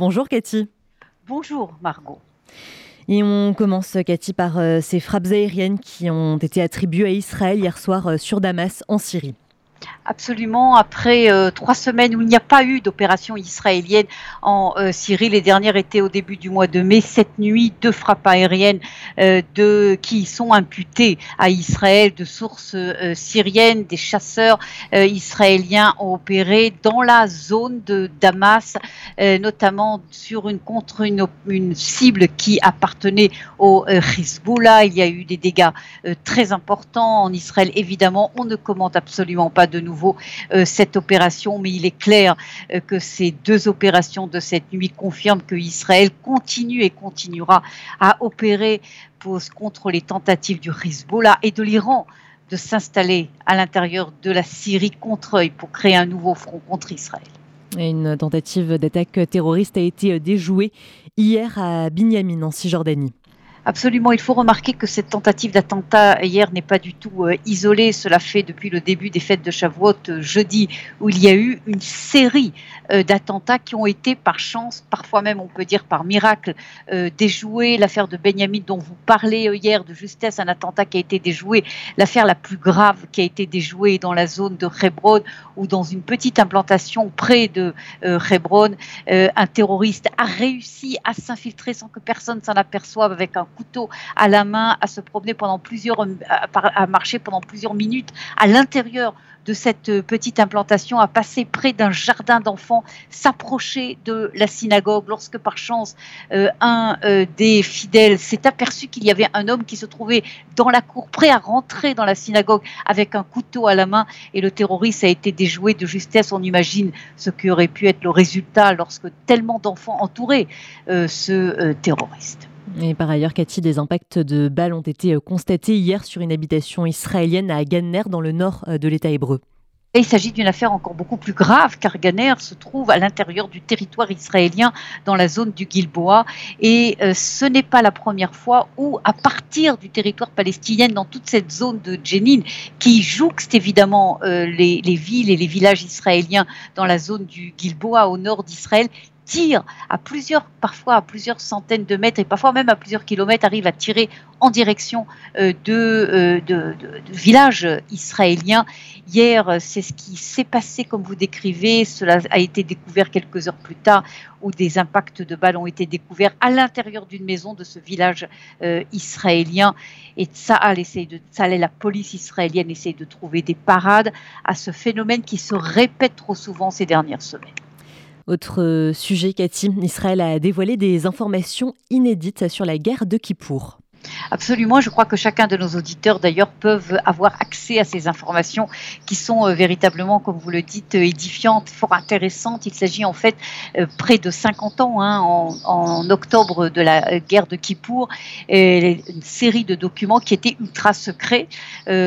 Bonjour Cathy. Bonjour Margot. Et on commence, Cathy, par euh, ces frappes aériennes qui ont été attribuées à Israël hier soir euh, sur Damas, en Syrie. Absolument. Après euh, trois semaines où il n'y a pas eu d'opération israélienne en euh, Syrie, les dernières étaient au début du mois de mai. Cette nuit, deux frappes aériennes euh, de, qui sont imputées à Israël de sources syriennes. Des chasseurs israéliens ont opéré dans la zone de Damas, notamment sur une contre une, une, cible qui appartenait au Hezbollah. Il y a eu des dégâts très importants en Israël. Évidemment, on ne commente absolument pas de nouveau euh, cette opération, mais il est clair euh, que ces deux opérations de cette nuit confirment que Israël continue et continuera à opérer contre les tentatives du Hezbollah et de l'Iran de s'installer à l'intérieur de la Syrie contre eux pour créer un nouveau front contre Israël. une tentative d'attaque terroriste a été déjouée hier à Binyamin en Cisjordanie. Absolument, il faut remarquer que cette tentative d'attentat hier n'est pas du tout euh, isolée. Cela fait depuis le début des fêtes de Shavuot euh, jeudi, où il y a eu une série euh, d'attentats qui ont été par chance, parfois même on peut dire par miracle, déjoués. L'affaire de Benjamin dont vous parlez hier de justesse, un attentat qui a été déjoué, l'affaire la plus grave qui a été déjouée dans la zone de Hebron ou dans une petite implantation près de Hebron, un terroriste a réussi à s'infiltrer sans que personne s'en aperçoive avec un couteau à la main, à se promener pendant plusieurs, à marcher pendant plusieurs minutes à l'intérieur de cette petite implantation, à passer près d'un jardin d'enfants, s'approcher de la synagogue, lorsque par chance euh, un euh, des fidèles s'est aperçu qu'il y avait un homme qui se trouvait dans la cour, prêt à rentrer dans la synagogue avec un couteau à la main, et le terroriste a été déjoué de justesse. On imagine ce qui aurait pu être le résultat lorsque tellement d'enfants entouraient euh, ce terroriste. Et par ailleurs, Cathy, des impacts de balles ont été euh, constatés hier sur une habitation israélienne à Ganner, dans le nord euh, de l'État hébreu. il s'agit d'une affaire encore beaucoup plus grave car Ganner se trouve à l'intérieur du territoire israélien dans la zone du Gilboa et euh, ce n'est pas la première fois où à partir du territoire palestinien dans toute cette zone de Jenin qui jouxte évidemment les, villes et les villages israéliens dans la zone du Gilboa au nord d'Israël tire à plusieurs, parfois à plusieurs centaines de mètres et parfois même à plusieurs kilomètres, arrive à tirer en direction euh, euh, de, de, villages israéliens. Hier, c'est ce qui s'est passé comme vous décrivez. Cela a été découvert quelques heures plus tard où des impacts de balles ont été découverts à l'intérieur d'une maison de ce village euh, israélien. Et de, la police israélienne essaye de trouver des parades à ce phénomène qui se répète trop souvent ces dernières semaines. Autre sujet, Cathy, Israël a dévoilé des informations inédites sur la guerre de Kippour. Absolument, je crois que chacun de nos auditeurs d'ailleurs peuvent avoir accès à ces informations qui sont euh, véritablement, comme vous le dites, euh, édifiantes, fort intéressantes. Il s'agit en fait euh, près de 50 ans, hein, en, octobre de la guerre de Kippour, une série de documents qui étaient ultra secrets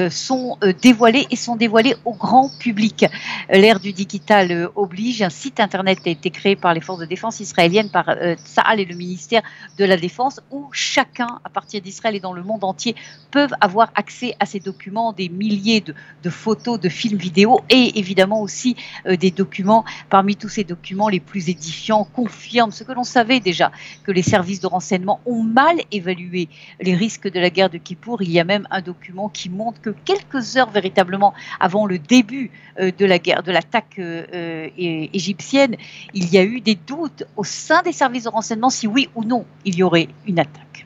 sont dévoilés et sont dévoilés au grand public. L'ère du digital oblige, un site internet a été créé par les forces de défense israéliennes, par Tsahal et le ministère de la Défense, où chacun, à partir d'Israël et dans le monde entier peuvent avoir accès à ces documents, des milliers de, photos, de films vidéo et évidemment aussi euh, des documents. Parmi tous ces documents, les plus édifiants confirment ce que l'on savait déjà, que les services de renseignement ont mal évalué les risques de la guerre de Kippour. Il y a même un document qui montre que quelques heures véritablement avant le début euh, de la guerre, de l'attaque euh, égyptienne, il y a eu des doutes au sein des services de renseignement si oui ou non il y aurait une attaque.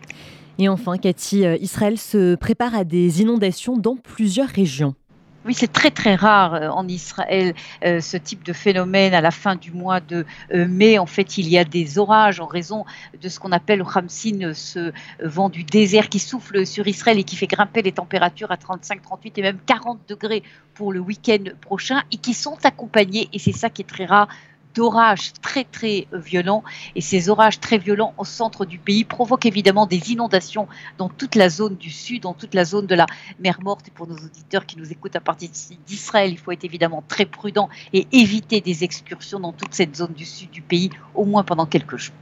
Et enfin, Cathy, euh, Israël se prépare à des inondations dans plusieurs régions. Oui, c'est très très rare euh, en Israël euh, ce type de phénomène. À la fin du mois de mai, en fait, il y a des orages en raison de ce qu'on appelle le Hamsin, ce vent du désert qui souffle sur Israël et qui fait grimper les températures à 35, 38 et même 40 degrés pour le week-end prochain et qui sont accompagnés, et c'est ça qui est très rare, d'orages très très violents. Et ces orages très violents au centre du pays provoquent évidemment des inondations dans toute la zone du sud, dans toute la zone de la mer Morte. Et pour nos auditeurs qui nous écoutent à partir d'Israël, il faut être évidemment très prudent et éviter des excursions dans toute cette zone du sud du pays, au moins pendant quelques jours.